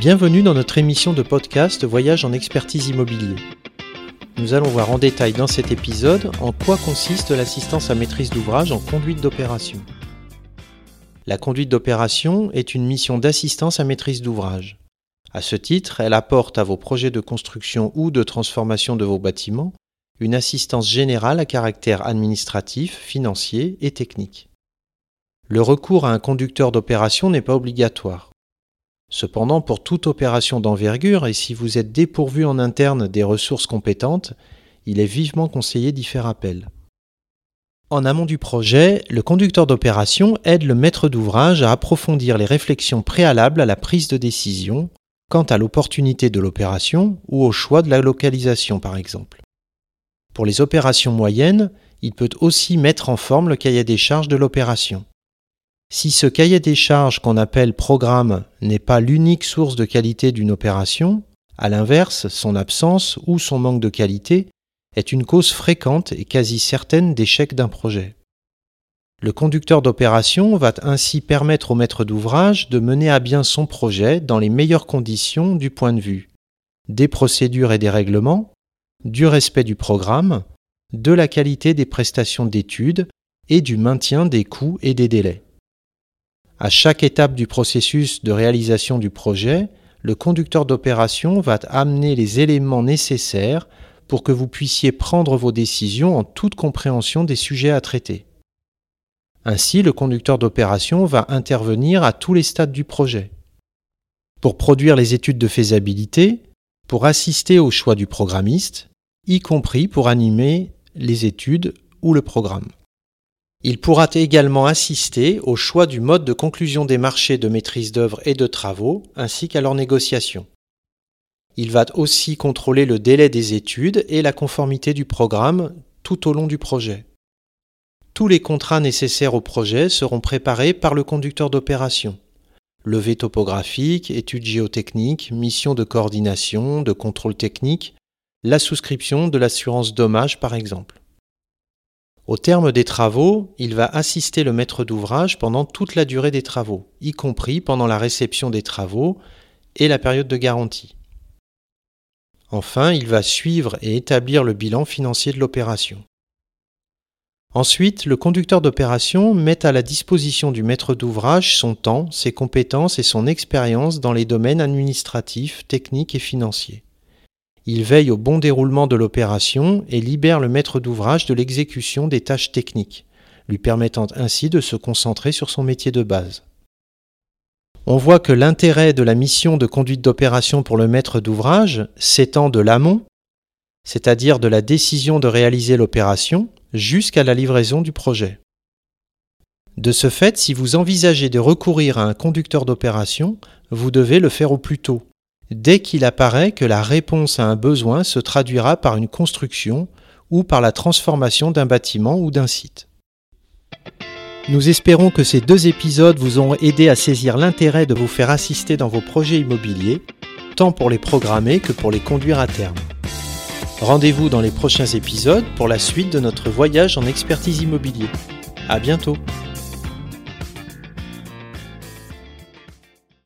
Bienvenue dans notre émission de podcast Voyage en expertise immobilier. Nous allons voir en détail dans cet épisode en quoi consiste l'assistance à maîtrise d'ouvrage en conduite d'opération. La conduite d'opération est une mission d'assistance à maîtrise d'ouvrage. À ce titre, elle apporte à vos projets de construction ou de transformation de vos bâtiments une assistance générale à caractère administratif, financier et technique. Le recours à un conducteur d'opération n'est pas obligatoire. Cependant, pour toute opération d'envergure, et si vous êtes dépourvu en interne des ressources compétentes, il est vivement conseillé d'y faire appel. En amont du projet, le conducteur d'opération aide le maître d'ouvrage à approfondir les réflexions préalables à la prise de décision quant à l'opportunité de l'opération ou au choix de la localisation par exemple. Pour les opérations moyennes, il peut aussi mettre en forme le cahier des charges de l'opération. Si ce cahier des charges qu'on appelle programme n'est pas l'unique source de qualité d'une opération, à l'inverse, son absence ou son manque de qualité est une cause fréquente et quasi certaine d'échec d'un projet. Le conducteur d'opération va ainsi permettre au maître d'ouvrage de mener à bien son projet dans les meilleures conditions du point de vue des procédures et des règlements, du respect du programme, de la qualité des prestations d'études et du maintien des coûts et des délais. À chaque étape du processus de réalisation du projet, le conducteur d'opération va amener les éléments nécessaires pour que vous puissiez prendre vos décisions en toute compréhension des sujets à traiter. Ainsi, le conducteur d'opération va intervenir à tous les stades du projet. Pour produire les études de faisabilité, pour assister au choix du programmiste, y compris pour animer les études ou le programme. Il pourra également assister au choix du mode de conclusion des marchés de maîtrise d'œuvre et de travaux, ainsi qu'à leur négociation. Il va aussi contrôler le délai des études et la conformité du programme tout au long du projet. Tous les contrats nécessaires au projet seront préparés par le conducteur d'opération. Levée topographique, études géotechniques, mission de coordination, de contrôle technique, la souscription de l'assurance dommage par exemple. Au terme des travaux, il va assister le maître d'ouvrage pendant toute la durée des travaux, y compris pendant la réception des travaux et la période de garantie. Enfin, il va suivre et établir le bilan financier de l'opération. Ensuite, le conducteur d'opération met à la disposition du maître d'ouvrage son temps, ses compétences et son expérience dans les domaines administratifs, techniques et financiers. Il veille au bon déroulement de l'opération et libère le maître d'ouvrage de l'exécution des tâches techniques, lui permettant ainsi de se concentrer sur son métier de base. On voit que l'intérêt de la mission de conduite d'opération pour le maître d'ouvrage s'étend de l'amont, c'est-à-dire de la décision de réaliser l'opération, jusqu'à la livraison du projet. De ce fait, si vous envisagez de recourir à un conducteur d'opération, vous devez le faire au plus tôt, dès qu'il apparaît que la réponse à un besoin se traduira par une construction ou par la transformation d'un bâtiment ou d'un site. Nous espérons que ces deux épisodes vous ont aidé à saisir l'intérêt de vous faire assister dans vos projets immobiliers, tant pour les programmer que pour les conduire à terme. Rendez-vous dans les prochains épisodes pour la suite de notre voyage en expertise immobilier. À bientôt!